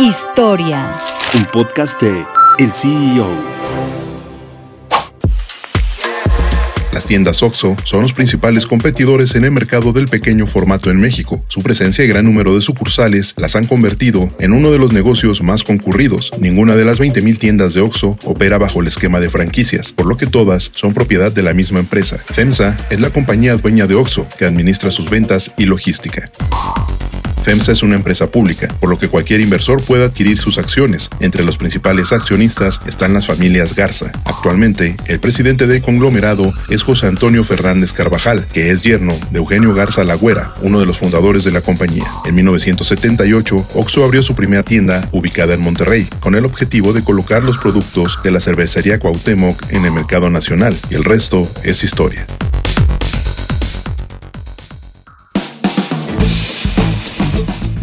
Historia. Un podcast de El CEO. Las tiendas OXO son los principales competidores en el mercado del pequeño formato en México. Su presencia y gran número de sucursales las han convertido en uno de los negocios más concurridos. Ninguna de las 20.000 tiendas de OXO opera bajo el esquema de franquicias, por lo que todas son propiedad de la misma empresa. FEMSA es la compañía dueña de OXO que administra sus ventas y logística. FEMSA es una empresa pública, por lo que cualquier inversor puede adquirir sus acciones. Entre los principales accionistas están las familias Garza. Actualmente, el presidente del conglomerado es José Antonio Fernández Carvajal, que es yerno de Eugenio Garza Lagüera, uno de los fundadores de la compañía. En 1978, Oxo abrió su primera tienda ubicada en Monterrey, con el objetivo de colocar los productos de la cervecería Cuauhtémoc en el mercado nacional, y el resto es historia.